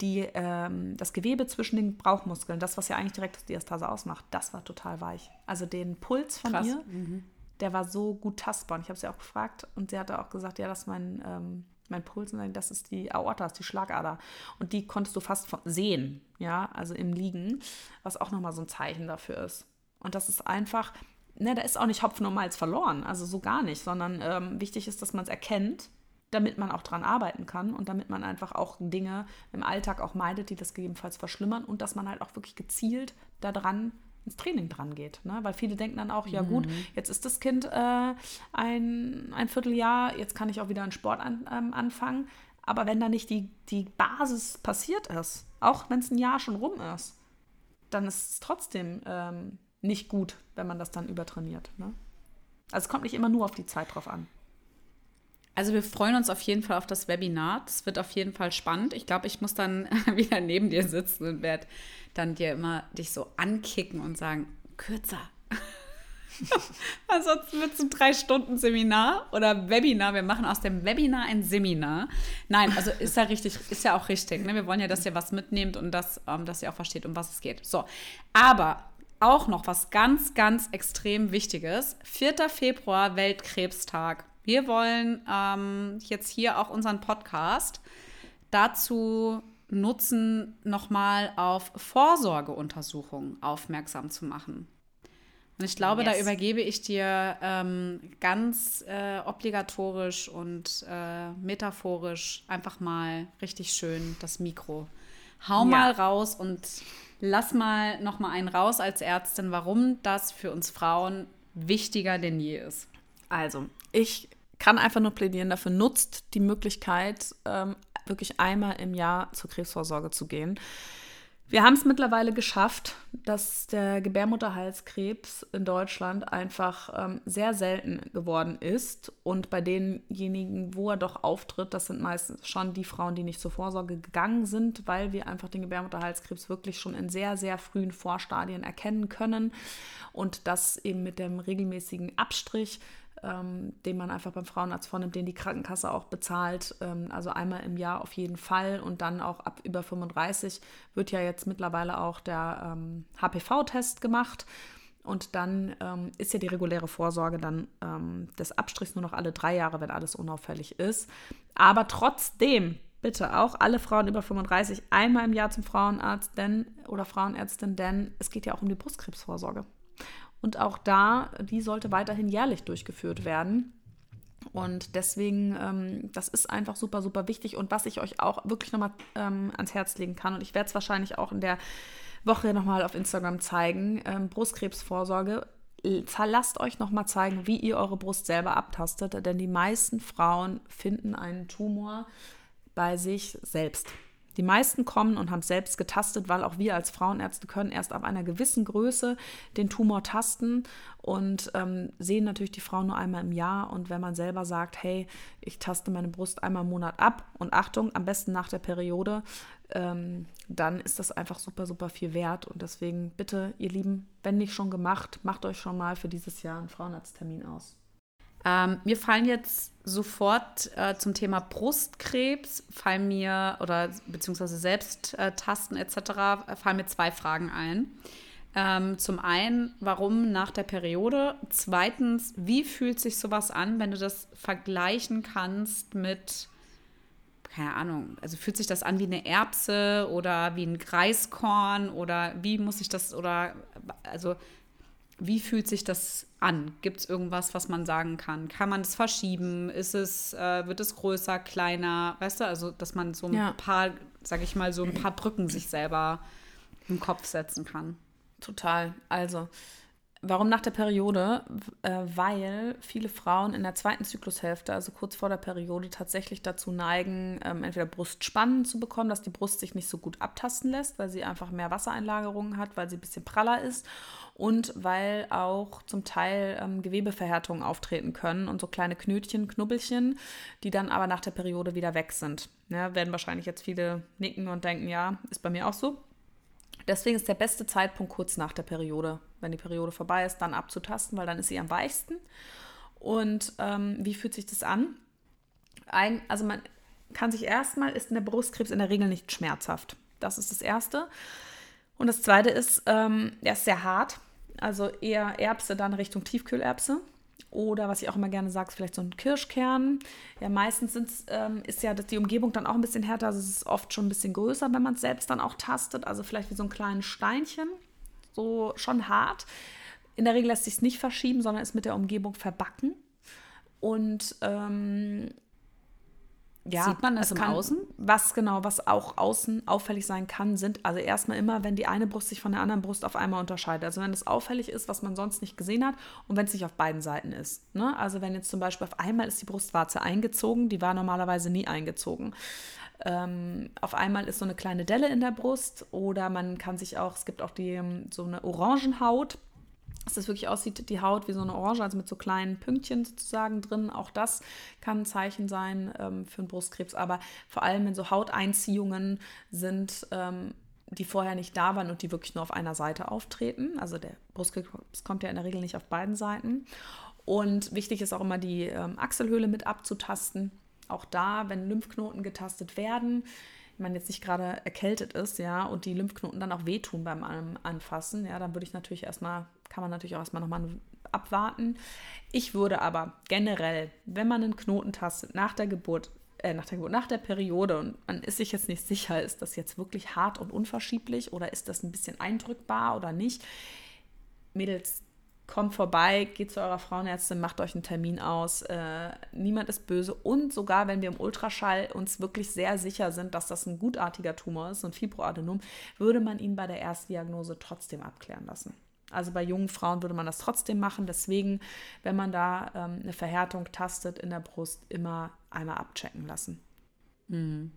die, ähm, das Gewebe zwischen den Bauchmuskeln, das, was ja eigentlich direkt das Diastase ausmacht, das war total weich. Also den Puls von Krass. ihr, mhm. der war so gut tastbar. Und ich habe sie auch gefragt und sie hatte auch gesagt, ja, das ist mein, ähm, mein Puls und das ist die Aorta, das ist die Schlagader. Und die konntest du fast sehen, ja, also im Liegen, was auch nochmal so ein Zeichen dafür ist. Und das ist einfach, ne, da ist auch nicht Hopfen und Malz verloren, also so gar nicht, sondern ähm, wichtig ist, dass man es erkennt damit man auch dran arbeiten kann und damit man einfach auch Dinge im Alltag auch meidet, die das gegebenenfalls verschlimmern und dass man halt auch wirklich gezielt daran ins Training dran geht. Ne? Weil viele denken dann auch, ja gut, mhm. jetzt ist das Kind äh, ein, ein Vierteljahr, jetzt kann ich auch wieder einen Sport an, ähm, anfangen. Aber wenn da nicht die, die Basis passiert ist, auch wenn es ein Jahr schon rum ist, dann ist es trotzdem ähm, nicht gut, wenn man das dann übertrainiert. Ne? Also es kommt nicht immer nur auf die Zeit drauf an.
Also wir freuen uns auf jeden Fall auf das Webinar. Das wird auf jeden Fall spannend. Ich glaube, ich muss dann wieder neben dir sitzen und werde dann dir immer dich so ankicken und sagen, kürzer. Ansonsten wird es ein drei Stunden Seminar oder Webinar. Wir machen aus dem Webinar ein Seminar. Nein, also ist ja richtig, ist ja auch richtig. Ne? Wir wollen ja, dass ihr was mitnehmt und dass, ähm, dass ihr auch versteht, um was es geht. So, aber auch noch was ganz, ganz extrem Wichtiges. 4. Februar, Weltkrebstag. Wir wollen ähm, jetzt hier auch unseren Podcast dazu nutzen, nochmal auf Vorsorgeuntersuchungen aufmerksam zu machen. Und ich glaube, yes. da übergebe ich dir ähm, ganz äh, obligatorisch und äh, metaphorisch einfach mal richtig schön das Mikro. Hau ja. mal raus und lass mal noch mal einen raus als Ärztin, warum das für uns Frauen wichtiger denn je ist.
Also, ich kann einfach nur plädieren dafür, nutzt die Möglichkeit, ähm, wirklich einmal im Jahr zur Krebsvorsorge zu gehen. Wir haben es mittlerweile geschafft, dass der Gebärmutterhalskrebs in Deutschland einfach ähm, sehr selten geworden ist. Und bei denjenigen, wo er doch auftritt, das sind meistens schon die Frauen, die nicht zur Vorsorge gegangen sind, weil wir einfach den Gebärmutterhalskrebs wirklich schon in sehr, sehr frühen Vorstadien erkennen können. Und das eben mit dem regelmäßigen Abstrich ähm, den man einfach beim Frauenarzt vornimmt, den die Krankenkasse auch bezahlt. Ähm, also einmal im Jahr auf jeden Fall und dann auch ab über 35 wird ja jetzt mittlerweile auch der ähm, HPV-Test gemacht. Und dann ähm, ist ja die reguläre Vorsorge dann ähm, des Abstrichs nur noch alle drei Jahre, wenn alles unauffällig ist. Aber trotzdem bitte auch alle Frauen über 35 einmal im Jahr zum Frauenarzt denn, oder Frauenärztin, denn es geht ja auch um die Brustkrebsvorsorge. Und auch da, die sollte weiterhin jährlich durchgeführt werden. Und deswegen, ähm, das ist einfach super, super wichtig. Und was ich euch auch wirklich nochmal ähm, ans Herz legen kann, und ich werde es wahrscheinlich auch in der Woche nochmal auf Instagram zeigen, ähm, Brustkrebsvorsorge. Lasst euch nochmal zeigen, wie ihr eure Brust selber abtastet, denn die meisten Frauen finden einen Tumor bei sich selbst. Die meisten kommen und haben es selbst getastet, weil auch wir als Frauenärzte können erst ab einer gewissen Größe den Tumor tasten und ähm, sehen natürlich die Frau nur einmal im Jahr. Und wenn man selber sagt, hey, ich taste meine Brust einmal im Monat ab und Achtung, am besten nach der Periode, ähm, dann ist das einfach super, super viel wert. Und deswegen bitte, ihr Lieben, wenn nicht schon gemacht, macht euch schon mal für dieses Jahr einen Frauenarzttermin aus.
Ähm, mir fallen jetzt sofort äh, zum Thema Brustkrebs, fallen mir, oder beziehungsweise Selbsttasten etc., fallen mir zwei Fragen ein. Ähm, zum einen, warum nach der Periode? Zweitens, wie fühlt sich sowas an, wenn du das vergleichen kannst mit, keine Ahnung, also fühlt sich das an wie eine Erbse oder wie ein Reiskorn oder wie muss ich das, oder also wie fühlt sich das an? Gibt es irgendwas, was man sagen kann? Kann man es verschieben? Ist es, äh, wird es größer, kleiner? Weißt du, also dass man so ein ja. paar, sag ich mal, so ein paar Brücken sich selber im Kopf setzen kann.
Total. Also, warum nach der Periode? Äh, weil viele Frauen in der zweiten Zyklushälfte, also kurz vor der Periode, tatsächlich dazu neigen, ähm, entweder Brustspannen zu bekommen, dass die Brust sich nicht so gut abtasten lässt, weil sie einfach mehr Wassereinlagerungen hat, weil sie ein bisschen praller ist und weil auch zum Teil ähm, Gewebeverhärtungen auftreten können und so kleine Knötchen, Knubbelchen, die dann aber nach der Periode wieder weg sind. Ja, werden wahrscheinlich jetzt viele nicken und denken, ja, ist bei mir auch so. Deswegen ist der beste Zeitpunkt kurz nach der Periode, wenn die Periode vorbei ist, dann abzutasten, weil dann ist sie am weichsten. Und ähm, wie fühlt sich das an? Ein, also man kann sich erstmal, ist der Brustkrebs in der Regel nicht schmerzhaft. Das ist das Erste. Und das Zweite ist, ähm, er ist sehr hart. Also eher Erbse dann Richtung Tiefkühlerbse. Oder was ich auch immer gerne sage, ist vielleicht so ein Kirschkern. Ja, meistens ähm, ist ja die Umgebung dann auch ein bisschen härter. Also es ist oft schon ein bisschen größer, wenn man es selbst dann auch tastet. Also vielleicht wie so ein kleines Steinchen. So schon hart. In der Regel lässt sich es nicht verschieben, sondern ist mit der Umgebung verbacken. Und ähm, ja,
Sieht man das im
kann,
Außen?
Was genau, was auch außen auffällig sein kann, sind also erstmal immer, wenn die eine Brust sich von der anderen Brust auf einmal unterscheidet. Also wenn es auffällig ist, was man sonst nicht gesehen hat und wenn es nicht auf beiden Seiten ist. Ne? Also wenn jetzt zum Beispiel auf einmal ist die Brustwarze eingezogen, die war normalerweise nie eingezogen. Ähm, auf einmal ist so eine kleine Delle in der Brust oder man kann sich auch, es gibt auch die so eine Orangenhaut dass das wirklich aussieht, die Haut wie so eine Orange, also mit so kleinen Pünktchen sozusagen drin. Auch das kann ein Zeichen sein ähm, für einen Brustkrebs. Aber vor allem, wenn so Hauteinziehungen sind, ähm, die vorher nicht da waren und die wirklich nur auf einer Seite auftreten. Also der Brustkrebs kommt ja in der Regel nicht auf beiden Seiten. Und wichtig ist auch immer die ähm, Achselhöhle mit abzutasten. Auch da, wenn Lymphknoten getastet werden, man jetzt nicht gerade erkältet ist, ja, und die Lymphknoten dann auch wehtun beim Anfassen, ja, dann würde ich natürlich erstmal kann man natürlich auch erstmal nochmal abwarten. Ich würde aber generell, wenn man einen Knoten tastet nach der Geburt, äh, nach der Geburt, nach der Periode und man ist sich jetzt nicht sicher, ist das jetzt wirklich hart und unverschieblich oder ist das ein bisschen eindrückbar oder nicht? Mädels, kommt vorbei, geht zu eurer Frauenärztin, macht euch einen Termin aus. Äh, niemand ist böse. Und sogar, wenn wir im Ultraschall uns wirklich sehr sicher sind, dass das ein gutartiger Tumor ist, ein Fibroadenom, würde man ihn bei der Erstdiagnose trotzdem abklären lassen. Also bei jungen Frauen würde man das trotzdem machen. Deswegen, wenn man da ähm, eine Verhärtung tastet in der Brust, immer einmal abchecken lassen.
Mhm.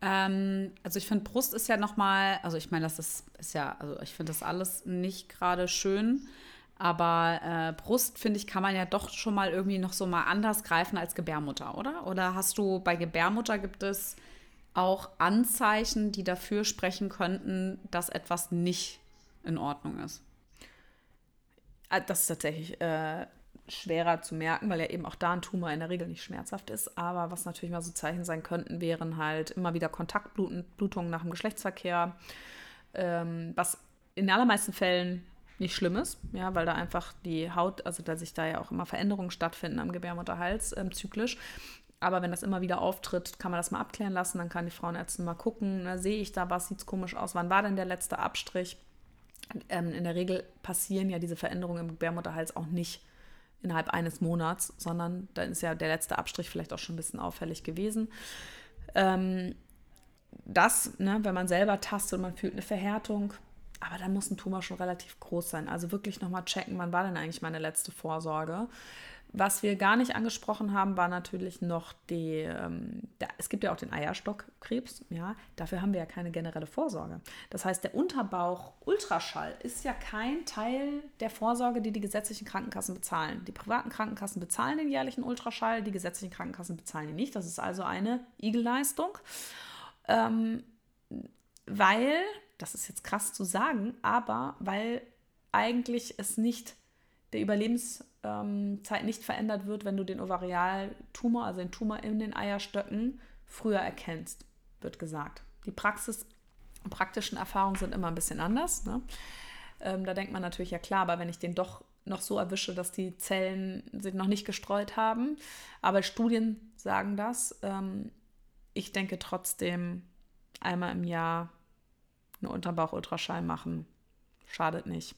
Ähm, also ich finde, Brust ist ja nochmal, also ich meine, das ist, ist ja, also ich finde das alles nicht gerade schön. Aber äh, Brust, finde ich, kann man ja doch schon mal irgendwie noch so mal anders greifen als Gebärmutter, oder? Oder hast du bei Gebärmutter gibt es auch Anzeichen, die dafür sprechen könnten, dass etwas nicht in Ordnung ist.
Ah, das ist tatsächlich äh, schwerer zu merken, weil ja eben auch da ein Tumor in der Regel nicht schmerzhaft ist. Aber was natürlich mal so Zeichen sein könnten, wären halt immer wieder Kontaktblutungen nach dem Geschlechtsverkehr, ähm, was in den allermeisten Fällen nicht schlimm ist, ja, weil da einfach die Haut, also da sich da ja auch immer Veränderungen stattfinden am Gebärmutterhals ähm, zyklisch. Aber wenn das immer wieder auftritt, kann man das mal abklären lassen. Dann kann die Frauenärztin mal gucken, ne, sehe ich da was, sieht es komisch aus, wann war denn der letzte Abstrich? ähm, in der Regel passieren ja diese Veränderungen im Gebärmutterhals auch nicht innerhalb eines Monats, sondern dann ist ja der letzte Abstrich vielleicht auch schon ein bisschen auffällig gewesen. Ähm, das, ne, wenn man selber tastet und man fühlt eine Verhärtung, aber dann muss ein Tumor schon relativ groß sein. Also wirklich nochmal checken, wann war denn eigentlich meine letzte Vorsorge. was wir gar nicht angesprochen haben, war natürlich noch die, ähm, da, es gibt ja auch den Eierstockkrebs, ja, dafür haben wir ja keine generelle Vorsorge. Das heißt, der Unterbauch-Ultraschall ist ja kein Teil der Vorsorge, die die gesetzlichen Krankenkassen bezahlen. Die privaten Krankenkassen bezahlen den jährlichen Ultraschall, die gesetzlichen Krankenkassen bezahlen ihn nicht. Das ist also eine Igelleistung. Ähm, weil, das ist jetzt krass zu sagen, aber weil eigentlich es nicht der Überlebenszeit ähm, nicht verändert wird, wenn du den Ovarialtumor, also den Tumor in den Eierstöcken, früher erkennst, wird gesagt. Die Praxis, praktischen Erfahrungen sind immer ein bisschen anders. Ne? Ähm, da denkt man natürlich, ja klar, aber wenn ich den doch noch so erwische, dass die Zellen sich noch nicht gestreut haben, aber Studien sagen das. Ähm, ich denke trotzdem, einmal im Jahr einen Unterbauch-Ultraschall machen, schadet nicht.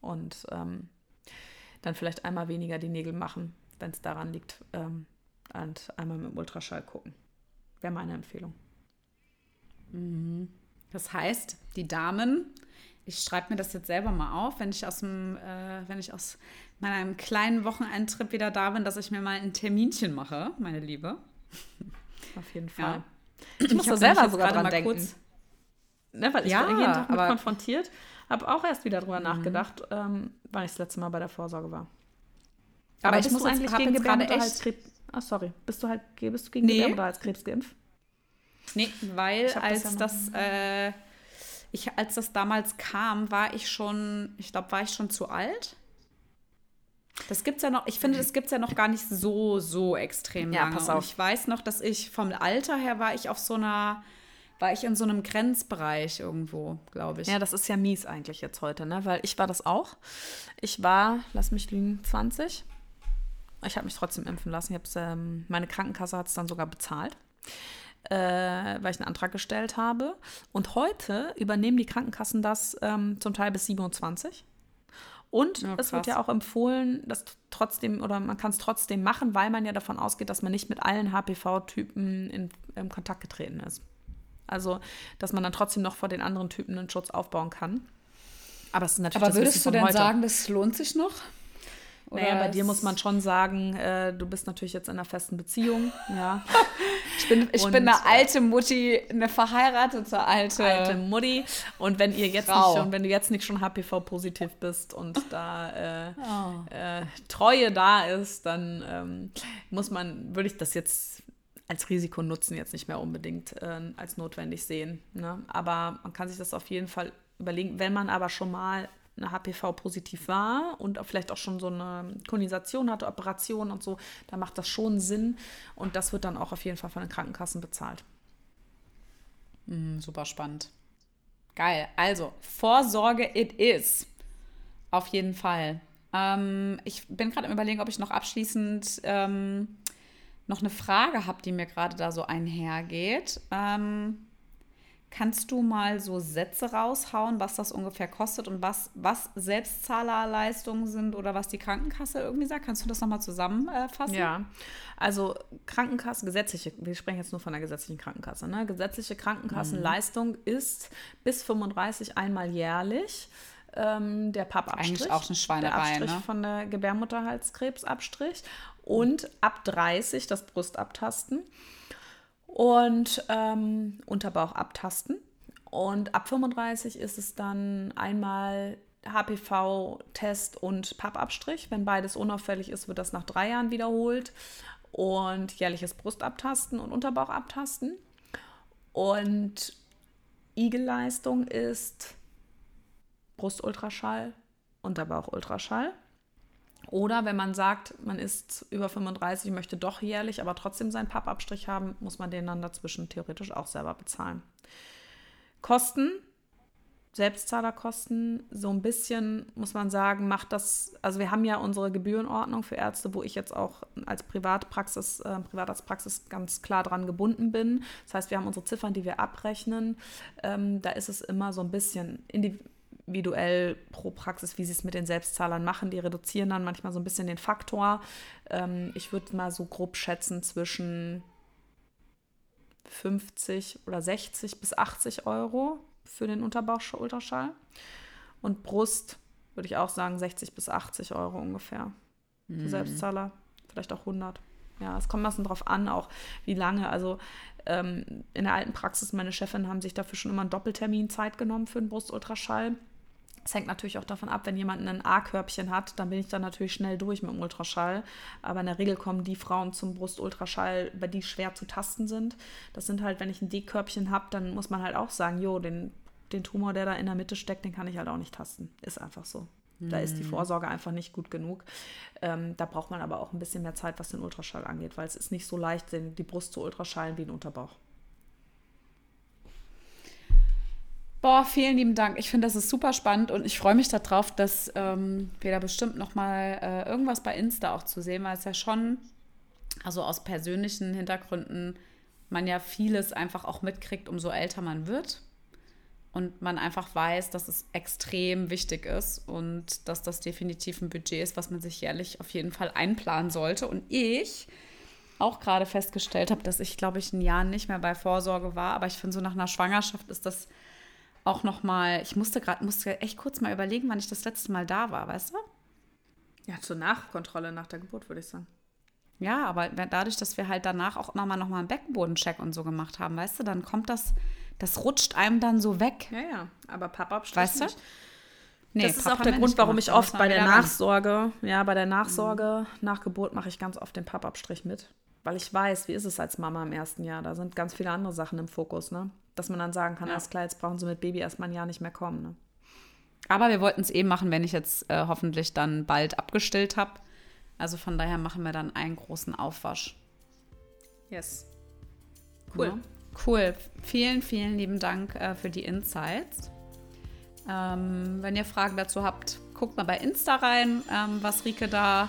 Und ähm, dann vielleicht einmal weniger die Nägel machen, wenn es daran liegt. Ähm, und einmal mit dem Ultraschall gucken. Wäre meine Empfehlung.
Mhm. Das heißt, die Damen, ich schreibe mir das jetzt selber mal auf, wenn ich aus dem, äh, wenn ich aus meinem kleinen Wochenendtrip wieder da bin, dass ich mir mal ein Terminchen mache, meine Liebe.
Auf jeden Fall. Ja. Ich, muss da selber sogar dran denken. Kurz, ne, weil ich ja, jeden Tag mit konfrontiert habe auch erst wieder drüber mhm. nachgedacht, ähm, wann ich das letzte Mal bei der Vorsorge war. Aber, Aber ich muss eigentlich gegen Gebärmutterhalskrebs. Ah, sorry. Bist du halt bist du gegen nee. Gebärmutterhalskrebs geimpft?
Nee, weil als das, ja das äh, ich, als das damals kam, war ich schon, ich glaube, war ich schon zu alt. Das gibt's ja noch, ich finde, das gibt es ja noch gar nicht so, so extrem ja, lange. Pass auf. Und ich weiß noch, dass ich vom Alter her war ich auf so einer war ich in so einem Grenzbereich irgendwo, glaube ich.
Ja, das ist ja mies eigentlich jetzt heute, ne? Weil ich war das auch. Ich war, lass mich lügen, 20. Ich habe mich trotzdem impfen lassen. Ich ähm, meine Krankenkasse hat es dann sogar bezahlt. Äh, weil ich einen Antrag gestellt habe. Und heute übernehmen die Krankenkassen das ähm, zum Teil bis 27. Und ja, es wird ja auch empfohlen, dass trotzdem, oder man kann es trotzdem machen, weil man ja davon ausgeht, dass man nicht mit allen HPV-Typen in, in Kontakt getreten ist. Also, dass man dann trotzdem noch vor den anderen Typen einen Schutz aufbauen kann.
Aber es ist natürlich Aber würdest du denn heute. sagen, das lohnt sich noch?
Oder naja, bei dir muss man schon sagen, äh, du bist natürlich jetzt in einer festen Beziehung. Ja.
ich bin, ich und, bin eine alte Mutti, eine verheiratete alte,
alte Mutti. Und wenn ihr jetzt Frau. nicht schon, wenn du jetzt nicht schon HPV-positiv bist und da äh, oh. äh, Treue da ist, dann ähm, muss man, würde ich das jetzt als Risikonutzen jetzt nicht mehr unbedingt äh, als notwendig sehen. Ne? Aber man kann sich das auf jeden Fall überlegen, wenn man aber schon mal eine HPV-positiv war und vielleicht auch schon so eine Kolonisation hatte, Operation und so, da macht das schon Sinn und das wird dann auch auf jeden Fall von den Krankenkassen bezahlt.
Mm, super spannend. Geil. Also, Vorsorge it is. Auf jeden Fall. Ähm, ich bin gerade im Überlegen, ob ich noch abschließend ähm, noch eine Frage habe, die mir gerade da so einhergeht. Ähm, kannst du mal so Sätze raushauen, was das ungefähr kostet und was, was Selbstzahlerleistungen sind oder was die Krankenkasse irgendwie sagt? Kannst du das nochmal zusammenfassen?
Ja, also Krankenkasse, gesetzliche, wir sprechen jetzt nur von der gesetzlichen Krankenkasse. Ne? Gesetzliche Krankenkassenleistung mhm. ist bis 35 einmal jährlich. Ähm, der Pappabstrich.
Eigentlich auch eine Schweinerei, der
Abstrich
ne?
von der Gebärmutterhalskrebsabstrich und ab 30 das Brust abtasten und ähm, Unterbauch abtasten. Und ab 35 ist es dann einmal HPV-Test und Pappabstrich. Wenn beides unauffällig ist, wird das nach drei Jahren wiederholt. Und jährliches Brustabtasten und Unterbauch abtasten. Und Igelleistung ist Brustultraschall, Unterbauchultraschall. Oder wenn man sagt, man ist über 35, möchte doch jährlich, aber trotzdem seinen Pappabstrich haben, muss man den dann dazwischen theoretisch auch selber bezahlen. Kosten, Selbstzahlerkosten, so ein bisschen muss man sagen, macht das, also wir haben ja unsere Gebührenordnung für Ärzte, wo ich jetzt auch als Privatpraxis, äh, Privatarztpraxis ganz klar dran gebunden bin. Das heißt, wir haben unsere Ziffern, die wir abrechnen. Ähm, da ist es immer so ein bisschen individuell individuell pro Praxis, wie sie es mit den Selbstzahlern machen. Die reduzieren dann manchmal so ein bisschen den Faktor. Ähm, ich würde mal so grob schätzen zwischen 50 oder 60 bis 80 Euro für den Unterbauch-Ultraschall. Und Brust würde ich auch sagen 60 bis 80 Euro ungefähr für mhm. Selbstzahler. vielleicht auch 100. Ja, es kommt ein bisschen drauf an, auch wie lange. Also ähm, in der alten Praxis, meine Chefin haben sich dafür schon immer einen Doppeltermin Zeit genommen für einen Brustultraschall. Es hängt natürlich auch davon ab, wenn jemand ein A-Körbchen hat, dann bin ich dann natürlich schnell durch mit dem Ultraschall. Aber in der Regel kommen die Frauen zum Brustultraschall, bei die schwer zu tasten sind. Das sind halt, wenn ich ein D-Körbchen habe, dann muss man halt auch sagen, jo, den, den Tumor, der da in der Mitte steckt, den kann ich halt auch nicht tasten. Ist einfach so. Da ist die hm. Vorsorge einfach nicht gut genug. Ähm, da braucht man aber auch ein bisschen mehr Zeit, was den Ultraschall angeht, weil es ist nicht so leicht, die Brust zu ultraschallen wie ein Unterbauch.
Boah, vielen lieben Dank. Ich finde, das ist super spannend und ich freue mich darauf, dass ähm, wir da bestimmt noch mal äh, irgendwas bei Insta auch zu sehen, weil es ja schon, also aus persönlichen Hintergründen, man ja vieles einfach auch mitkriegt, umso älter man wird und man einfach weiß, dass es extrem wichtig ist und dass das definitiv ein Budget ist, was man sich jährlich auf jeden Fall einplanen sollte. Und ich auch gerade festgestellt habe, dass ich, glaube ich, ein Jahr nicht mehr bei Vorsorge war, aber ich finde so nach einer Schwangerschaft ist das auch noch mal, ich musste gerade, musste echt kurz mal überlegen, wann ich das letzte Mal da war, weißt du?
Ja, zur Nachkontrolle nach der Geburt, würde ich sagen.
Ja, aber dadurch, dass wir halt danach auch immer mal noch mal einen Beckenbodencheck und so gemacht haben, weißt du, dann kommt das, das rutscht einem dann so weg.
Ja, ja, aber Papa
Weißt du?
Nee, das ist Papa auch der Grund, warum ich oft bei der Nachsorge, ran. ja, bei der Nachsorge mhm. nach Geburt mache ich ganz oft den Pappabstrich mit. Weil ich weiß, wie ist es als Mama im ersten Jahr? Da sind ganz viele andere Sachen im Fokus, ne? Dass man dann sagen kann, ja. alles klar, jetzt brauchen sie mit Baby erstmal ein Jahr nicht mehr kommen. Ne?
Aber wir wollten es eben machen, wenn ich jetzt äh, hoffentlich dann bald abgestillt habe. Also von daher machen wir dann einen großen Aufwasch.
Yes.
Cool. Ja. Cool. Vielen, vielen lieben Dank äh, für die Insights. Ähm, wenn ihr Fragen dazu habt, guckt mal bei Insta rein, ähm, was Rike da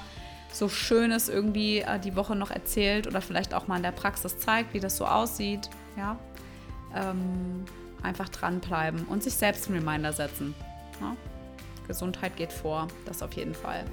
so Schönes irgendwie äh, die Woche noch erzählt oder vielleicht auch mal in der Praxis zeigt, wie das so aussieht. Ja, ähm, einfach dranbleiben und sich selbst einen Reminder setzen. Ja? Gesundheit geht vor, das auf jeden Fall.